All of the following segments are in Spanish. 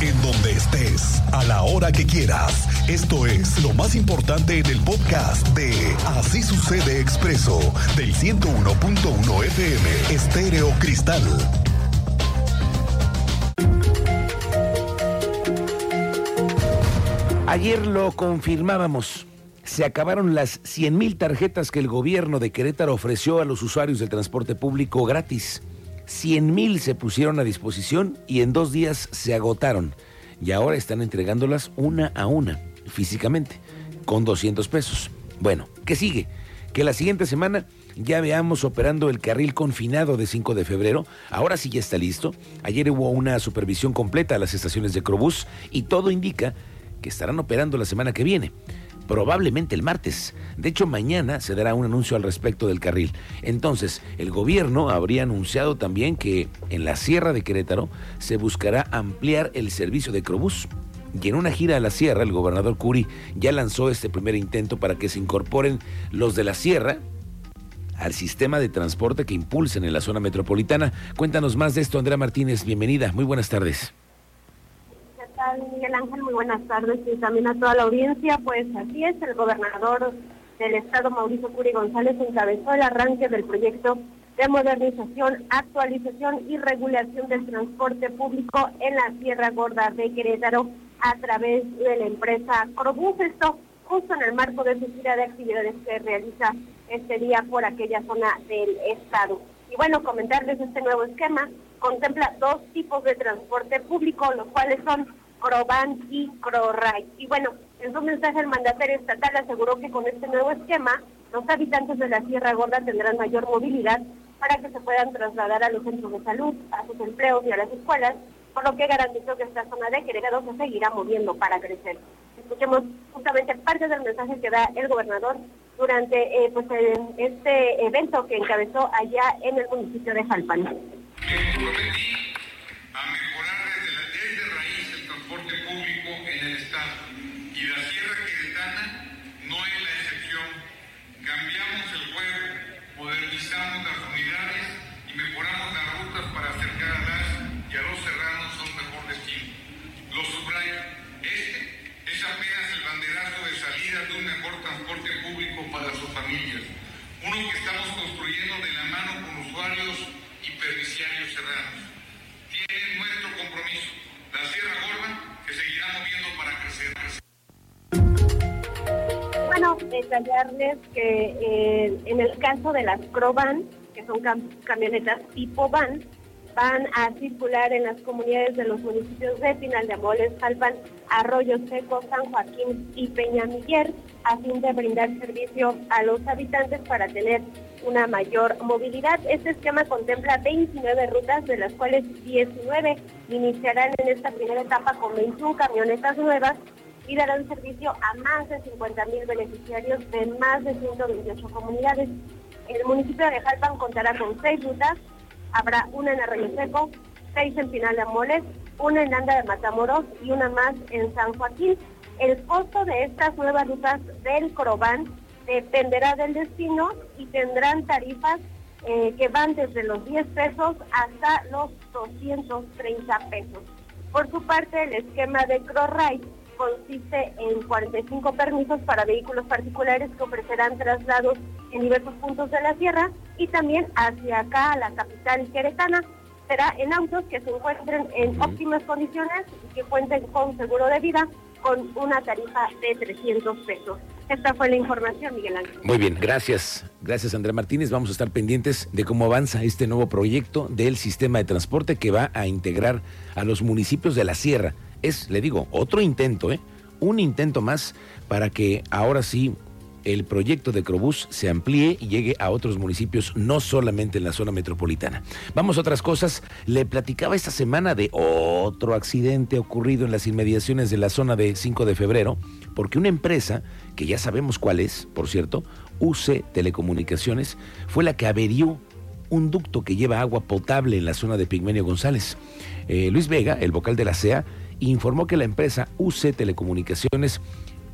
en donde estés, a la hora que quieras. Esto es lo más importante en el podcast de Así sucede expreso del 101.1 FM Estéreo Cristal. Ayer lo confirmábamos. Se acabaron las 100.000 tarjetas que el gobierno de Querétaro ofreció a los usuarios del transporte público gratis. 100.000 se pusieron a disposición y en dos días se agotaron. Y ahora están entregándolas una a una, físicamente, con 200 pesos. Bueno, ¿qué sigue? Que la siguiente semana ya veamos operando el carril confinado de 5 de febrero. Ahora sí ya está listo. Ayer hubo una supervisión completa a las estaciones de Crobús y todo indica que estarán operando la semana que viene probablemente el martes. De hecho, mañana se dará un anuncio al respecto del carril. Entonces, el gobierno habría anunciado también que en la Sierra de Querétaro se buscará ampliar el servicio de Crobús. Y en una gira a la Sierra, el gobernador Curi ya lanzó este primer intento para que se incorporen los de la Sierra al sistema de transporte que impulsen en la zona metropolitana. Cuéntanos más de esto, Andrea Martínez. Bienvenida. Muy buenas tardes. Miguel Ángel? Muy buenas tardes y también a toda la audiencia. Pues así es, el gobernador del estado, Mauricio Curi González, encabezó el arranque del proyecto de modernización, actualización y regulación del transporte público en la Sierra Gorda de Querétaro a través de la empresa Crobús. Esto justo en el marco de su gira de actividades que realiza este día por aquella zona del estado. Y bueno, comentarles este nuevo esquema contempla dos tipos de transporte público, los cuales son Croban y CroRide. Y bueno, en su mensaje el mandatario estatal aseguró que con este nuevo esquema, los habitantes de la Sierra Gorda tendrán mayor movilidad para que se puedan trasladar a los centros de salud, a sus empleos y a las escuelas, por lo que garantizó que esta zona de Querétaro se seguirá moviendo para crecer. Escuchemos justamente parte del mensaje que da el gobernador durante eh, pues, este evento que encabezó allá en el municipio de Jalpan detallarles que eh, en el caso de las Crovan, que son camionetas tipo van, van a circular en las comunidades de los municipios de Pinal de Amoles, Jalpan, Arroyo Seco, San Joaquín y Peñamiller, a fin de brindar servicio a los habitantes para tener una mayor movilidad. Este esquema contempla 29 rutas, de las cuales 19 iniciarán en esta primera etapa con 21 camionetas nuevas y darán servicio a más de 50 mil beneficiarios de más de 128 comunidades. El municipio de Jalpan contará con seis rutas, habrá una en Arroyo Seco, seis en Pinal de Amoles, una en Anda de Matamoros y una más en San Joaquín. El costo de estas nuevas rutas del Corobán dependerá del destino y tendrán tarifas eh, que van desde los 10 pesos hasta los 230 pesos. Por su parte, el esquema de CrossRide consiste en 45 permisos para vehículos particulares que ofrecerán traslados en diversos puntos de la sierra y también hacia acá, a la capital queretana. Será en autos que se encuentren en óptimas condiciones y que cuenten con seguro de vida con una tarifa de 300 pesos. Esta fue la información, Miguel Ángel. Muy bien, gracias. Gracias, Andrea Martínez. Vamos a estar pendientes de cómo avanza este nuevo proyecto del sistema de transporte que va a integrar a los municipios de la Sierra. Es, le digo, otro intento, ¿eh? Un intento más para que ahora sí el proyecto de Crobús se amplíe y llegue a otros municipios, no solamente en la zona metropolitana. Vamos a otras cosas. Le platicaba esta semana de otro accidente ocurrido en las inmediaciones de la zona de 5 de febrero, porque una empresa, que ya sabemos cuál es, por cierto, UC Telecomunicaciones, fue la que averió un ducto que lleva agua potable en la zona de Pigmenio González. Eh, Luis Vega, el vocal de la CEA, informó que la empresa UC Telecomunicaciones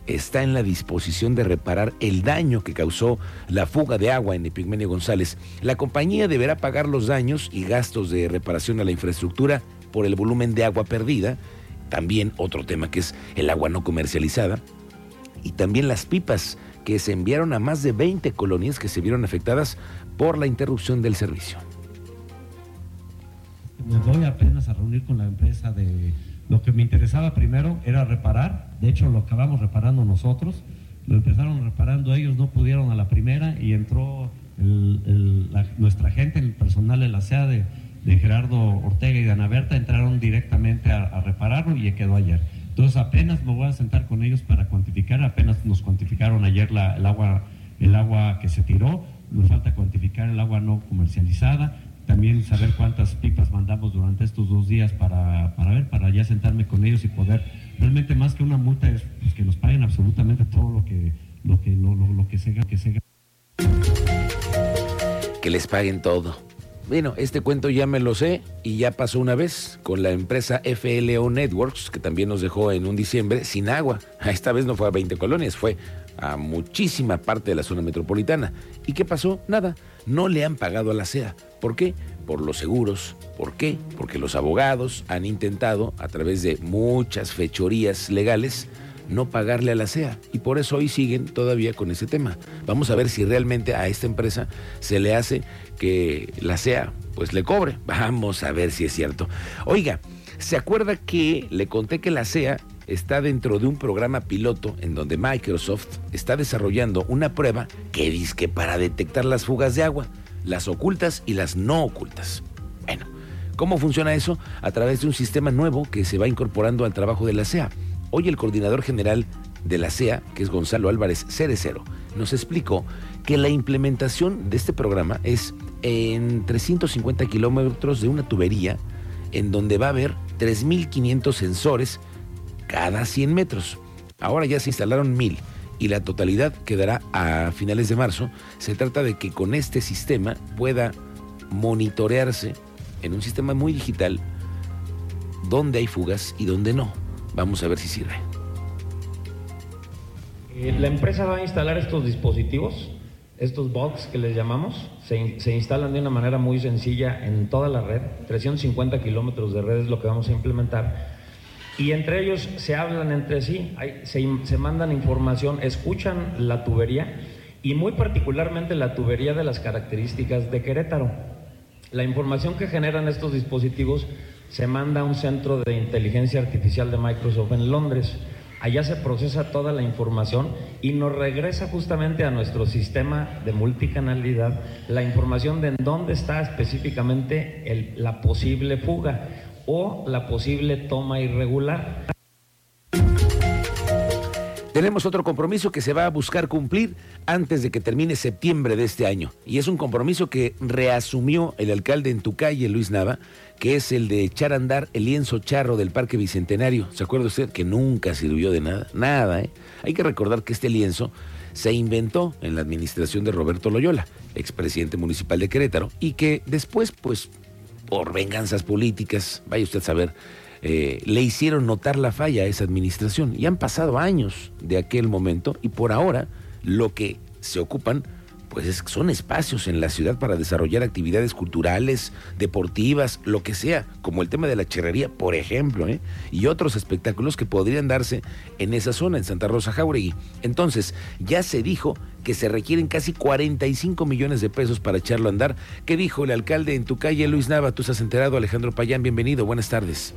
está en la disposición de reparar el daño que causó la fuga de agua en Epigmenio González. La compañía deberá pagar los daños y gastos de reparación a la infraestructura por el volumen de agua perdida también otro tema que es el agua no comercializada y también las pipas que se enviaron a más de 20 colonias que se vieron afectadas por la interrupción del servicio. Me voy apenas a reunir con la empresa de lo que me interesaba primero era reparar, de hecho lo acabamos reparando nosotros, lo empezaron reparando ellos, no pudieron a la primera y entró nuestra gente, el personal de la SEA de, Gerardo Ortega y de Ana Berta, entraron directamente a, repararlo y quedó ayer. Entonces apenas me voy a sentar con ellos para cuantificar, apenas nos cuantificaron ayer la, el, agua, el agua que se tiró, nos falta cuantificar el agua no comercializada, también saber cuántas pipas mandamos durante estos dos días para, para ver, para ya sentarme con ellos y poder, realmente más que una multa es pues, que nos paguen absolutamente todo lo que, lo que, lo, que se que se Que les paguen todo. Bueno, este cuento ya me lo sé y ya pasó una vez con la empresa FLO Networks, que también nos dejó en un diciembre sin agua. Esta vez no fue a 20 colonias, fue a muchísima parte de la zona metropolitana. ¿Y qué pasó? Nada, no le han pagado a la CEA. ¿Por qué? Por los seguros. ¿Por qué? Porque los abogados han intentado, a través de muchas fechorías legales, no pagarle a la CEA. Y por eso hoy siguen todavía con ese tema. Vamos a ver si realmente a esta empresa se le hace que la CEA pues le cobre. Vamos a ver si es cierto. Oiga, ¿se acuerda que le conté que la CEA está dentro de un programa piloto en donde Microsoft está desarrollando una prueba que dice para detectar las fugas de agua, las ocultas y las no ocultas? Bueno, ¿cómo funciona eso? A través de un sistema nuevo que se va incorporando al trabajo de la CEA. Hoy el coordinador general de la CEA, que es Gonzalo Álvarez Cerecero, nos explicó que la implementación de este programa es en 350 kilómetros de una tubería en donde va a haber 3.500 sensores cada 100 metros. Ahora ya se instalaron 1.000 y la totalidad quedará a finales de marzo. Se trata de que con este sistema pueda monitorearse en un sistema muy digital dónde hay fugas y dónde no. Vamos a ver si sirve. Eh, la empresa va a instalar estos dispositivos, estos bots que les llamamos, se, se, instalan de una manera muy sencilla en toda la red, 350 kilómetros de red es lo que vamos a implementar, y entre ellos se hablan entre sí, se, se mandan información, escuchan la tubería y muy particularmente la tubería de las características de Querétaro. La información que generan estos dispositivos se manda a un centro de inteligencia artificial de Microsoft en Londres. Allá se procesa toda la información y nos regresa justamente a nuestro sistema de multicanalidad la información de en dónde está específicamente la posible fuga o la posible toma irregular. Tenemos otro compromiso que se va a buscar cumplir antes de que termine septiembre de este año. Y es un compromiso que reasumió el alcalde en tu calle, Luis Nava, que es el de echar a andar el lienzo charro del Parque Bicentenario. ¿Se acuerda usted? Que nunca sirvió de nada. Nada, ¿eh? Hay que recordar que este lienzo se inventó en la administración de Roberto Loyola, expresidente municipal de Querétaro, y que después, pues, por venganzas políticas, vaya usted a saber, eh, le hicieron notar la falla a esa administración. Y han pasado años de aquel momento y por ahora lo que se ocupan pues son espacios en la ciudad para desarrollar actividades culturales, deportivas, lo que sea, como el tema de la cherrería, por ejemplo, ¿eh? y otros espectáculos que podrían darse en esa zona, en Santa Rosa Jauregui. Entonces, ya se dijo que se requieren casi 45 millones de pesos para echarlo a andar. ¿Qué dijo el alcalde en tu calle, Luis Nava? Tú estás enterado, Alejandro Payán, bienvenido, buenas tardes.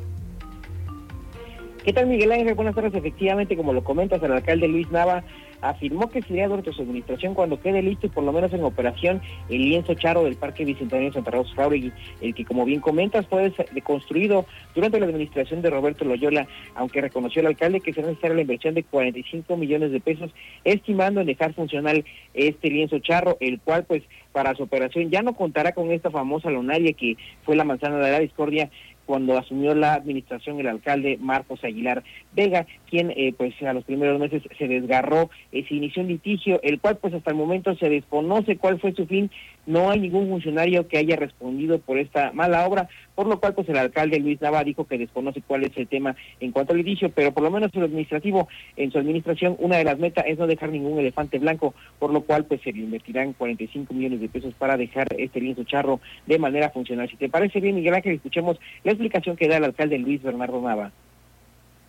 ¿Qué tal, Miguel Ángel? Buenas tardes. Efectivamente, como lo comentas, el alcalde Luis Nava afirmó que sería durante su administración cuando quede listo y por lo menos en operación el lienzo charo del Parque Bicentenario Santa Rosa Jauregui, el que, como bien comentas, fue construido durante la administración de Roberto Loyola, aunque reconoció el alcalde que será necesaria la inversión de 45 millones de pesos, estimando en dejar funcional este lienzo charro, el cual, pues, para su operación ya no contará con esta famosa lonaria que fue la manzana de la discordia cuando asumió la administración el alcalde Marcos Aguilar Vega, quien eh, pues a los primeros meses se desgarró, se inició un litigio, el cual pues hasta el momento se desconoce cuál fue su fin, no hay ningún funcionario que haya respondido por esta mala obra, por lo cual pues el alcalde Luis Nava dijo que desconoce cuál es el tema en cuanto al litigio, pero por lo menos en administrativo, en su administración, una de las metas es no dejar ningún elefante blanco, por lo cual pues se le invertirán 45 millones de pesos para dejar este lienzo charro de manera funcional. Si te parece bien, Miguel Ángel, escuchemos la explicación que da el alcalde Luis Bernardo Nava.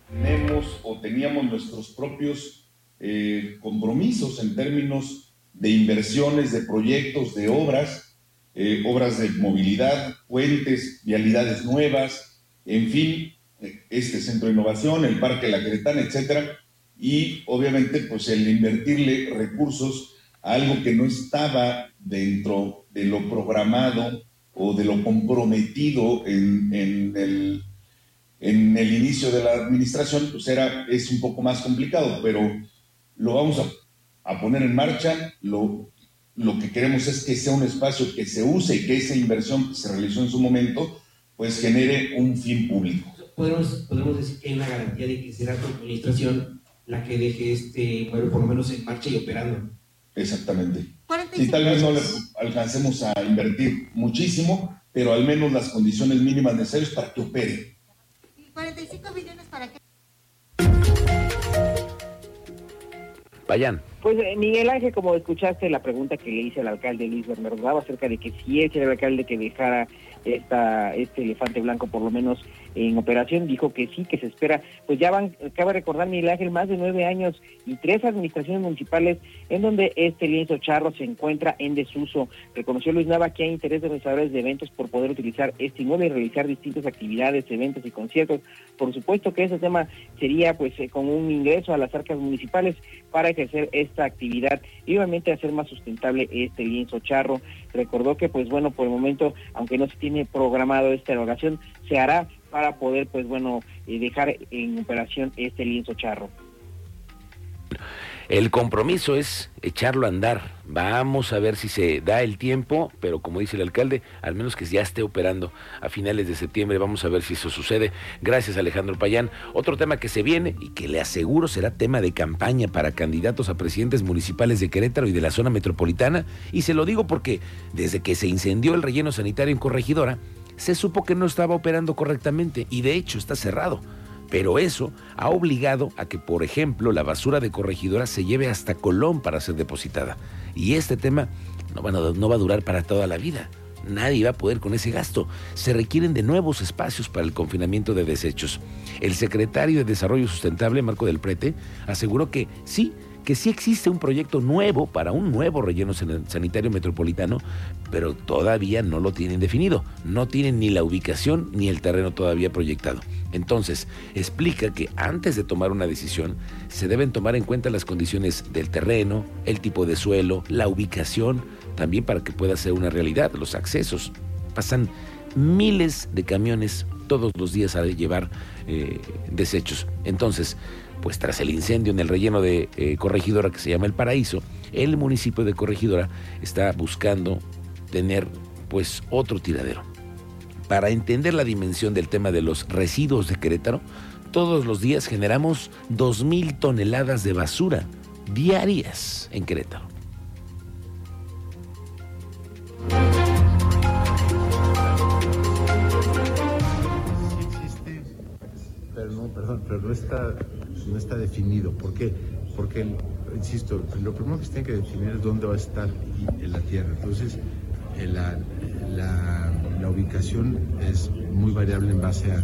Tenemos o teníamos nuestros propios eh, compromisos en términos de inversiones, de proyectos, de obras, eh, obras de movilidad, puentes, vialidades nuevas, en fin, este centro de innovación, el Parque La Queretana, etcétera, y obviamente pues el invertirle recursos a algo que no estaba dentro de lo programado o de lo comprometido en, el, en el inicio de la administración, pues era, es un poco más complicado, pero lo vamos a, a poner en marcha, lo, lo que queremos es que sea un espacio que se use y que esa inversión que se realizó en su momento, pues genere un fin público. Podemos, podemos decir que hay una garantía de que será tu administración la que deje este pueblo por lo menos en marcha y operando. Exactamente. Y tal vez no le alcancemos a invertir muchísimo, pero al menos las condiciones mínimas necesarias para que opere. ¿Y 45 millones para qué? Vayan. Pues eh, Miguel Ángel, como escuchaste la pregunta que le hice al alcalde Luis Bernardo acerca de que si él era el alcalde que dejara esta, este elefante blanco por lo menos en operación, dijo que sí, que se espera, pues ya van, cabe recordar Miguel Ángel, más de nueve años y tres administraciones municipales en donde este lienzo charro se encuentra en desuso. Reconoció Luis Nava que hay interés de organizadores de eventos por poder utilizar este inmueble y realizar distintas actividades, eventos y conciertos. Por supuesto que ese tema sería pues eh, con un ingreso a las arcas municipales para ejercer esta actividad y obviamente hacer más sustentable este lienzo charro. Recordó que pues bueno, por el momento, aunque no se tiene programado esta erogación, se hará para poder, pues bueno, eh, dejar en operación este lienzo charro. El compromiso es echarlo a andar. Vamos a ver si se da el tiempo, pero como dice el alcalde, al menos que ya esté operando a finales de septiembre. Vamos a ver si eso sucede. Gracias Alejandro Payán. Otro tema que se viene y que le aseguro será tema de campaña para candidatos a presidentes municipales de Querétaro y de la zona metropolitana. Y se lo digo porque desde que se incendió el relleno sanitario en Corregidora, se supo que no estaba operando correctamente y de hecho está cerrado. Pero eso ha obligado a que, por ejemplo, la basura de corregidora se lleve hasta Colón para ser depositada. Y este tema no va, a, durar para toda la vida. Nadie va a poder con ese gasto. Se requieren de nuevos espacios para el confinamiento de desechos. El secretario de Desarrollo Sustentable, Marco del Prete, aseguró que sí, que sí existe un proyecto nuevo para un nuevo relleno sanitario metropolitano, pero todavía no lo tienen definido. No tienen ni la ubicación ni el terreno todavía proyectado. Entonces, explica que antes de tomar una decisión, se deben tomar en cuenta las condiciones del terreno, el tipo de suelo, la ubicación, también para que pueda ser una realidad, los accesos. Pasan miles de camiones todos los días a llevar eh, desechos. Entonces, pues tras el incendio en el relleno de eh, Corregidora que se llama El Paraíso, el municipio de Corregidora está buscando tener pues otro tiradero. Para entender la dimensión del tema de los residuos de Querétaro, todos los días generamos 2.000 toneladas de basura diarias en Querétaro. No, perdón, pero no está no está definido. ¿Por qué? Porque, insisto, lo primero que se tiene que definir es dónde va a estar en la Tierra. Entonces, eh, la, la, ubicación es muy variable en base a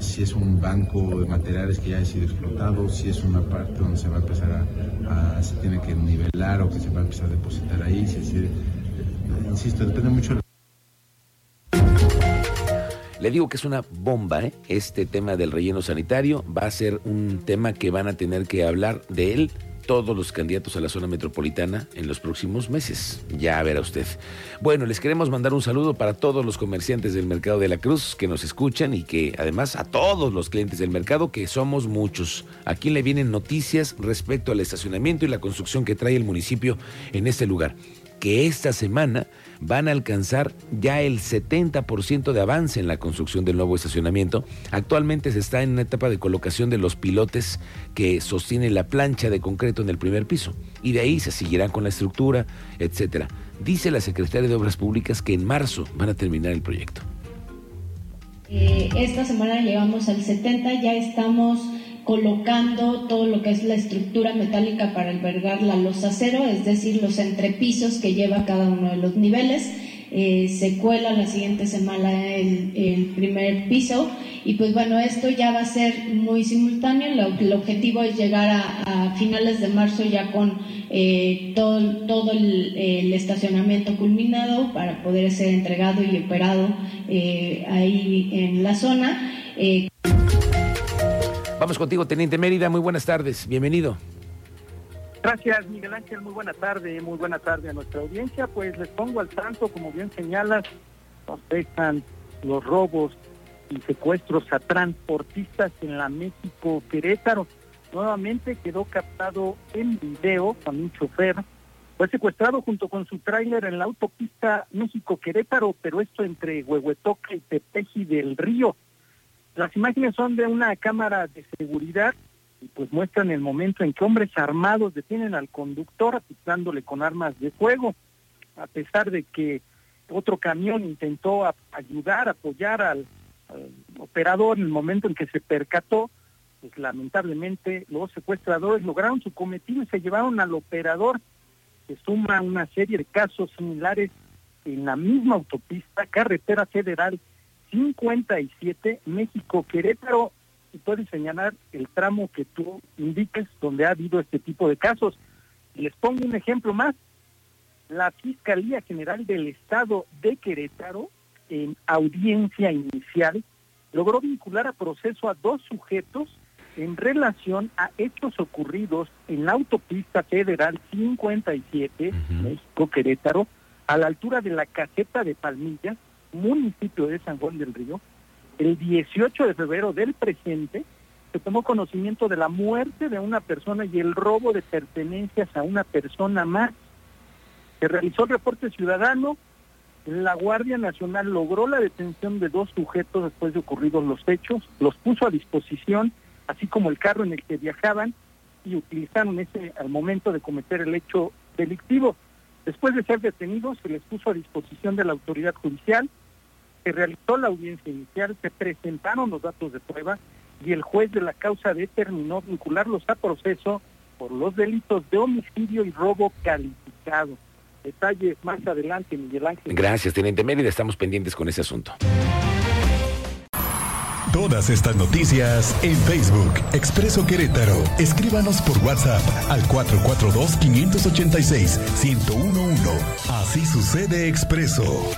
si es un banco de materiales que ya ha sido explotado, si es una parte donde se va a empezar a, se tiene que nivelar o que se va a empezar a depositar ahí, eh, insisto, depende mucho de le digo que es una bomba, ¿eh? Este tema del relleno sanitario va a ser un tema que van a tener que hablar de él todos los candidatos a la zona metropolitana en los próximos meses. Ya verá usted. Bueno, les queremos mandar un saludo para todos los comerciantes del mercado de la Cruz que nos escuchan y que además a todos los clientes del mercado, que somos muchos. Aquí le vienen noticias respecto al estacionamiento y la construcción que trae el municipio en este lugar. Que esta semana van a alcanzar ya el 70% de avance en la construcción del nuevo estacionamiento. Actualmente se está en una etapa de colocación de los pilotes que sostienen la plancha de concreto en el primer piso y de ahí se seguirán con la estructura, etcétera. Dice la secretaria de Obras Públicas que en marzo van a terminar el proyecto. Eh, esta semana llegamos al 70, ya estamos colocando todo lo que es la estructura metálica para albergar la losa cero, es decir, los entrepisos que lleva cada uno de los niveles. eh, se cuela la siguiente semana el, el, primer piso y pues bueno, esto ya va a ser muy simultáneo, el objetivo es llegar a, finales de marzo ya con eh, todo, todo el, el, estacionamiento culminado para poder ser entregado y operado eh, ahí en la zona. Vamos contigo, Teniente Mérida, muy buenas tardes, bienvenido. Gracias, Miguel Ángel. Muy buena tarde, muy buena tarde a nuestra audiencia. Pues les pongo al tanto, como bien señalas, nos dejan los robos y secuestros a transportistas en la México Querétaro. Nuevamente quedó captado en video cuando un chofer fue secuestrado junto con su tráiler en la autopista México Querétaro, pero esto entre Huehuetoca y Tepeji del Río. Las imágenes son de una cámara de seguridad y pues muestran el momento en que hombres armados detienen al conductor apuntándole con armas de fuego, a pesar de que otro camión intentó ayudar, apoyar al, operador en el momento en que se percató, pues lamentablemente los secuestradores lograron su cometido y se llevaron al operador. Se suma una serie de casos similares en la misma autopista, carretera federal 57, México, Querétaro, y puedes señalar el tramo que tú indiques donde ha habido este tipo de casos. Les pongo un ejemplo más. La Fiscalía General del Estado de Querétaro, en audiencia inicial, logró vincular a proceso a dos sujetos en relación a hechos ocurridos en la autopista federal 57, México Querétaro, a la altura de la caseta de Palmillas, municipio de San Juan del Río, el 18 de febrero del presente, se tomó conocimiento de la muerte de una persona y el robo de pertenencias a una persona más. Se realizó el reporte ciudadano, la Guardia Nacional logró la detención de dos sujetos después de ocurridos los hechos, los puso a disposición, así como el carro en el que viajaban, y utilizaron ese al momento de cometer el hecho delictivo. Después de ser detenidos, se les puso a disposición de la autoridad judicial, se realizó la audiencia inicial, se presentaron los datos de prueba y el juez de la causa determinó vincularlos a proceso por los delitos de homicidio y robo calificado. Detalles más adelante, Miguel Ángel. Gracias, Teniente Mérida. Estamos pendientes con ese asunto. Todas estas noticias en Facebook, Expreso Querétaro. Escríbanos por WhatsApp al 442-586-1011. Así sucede Expreso.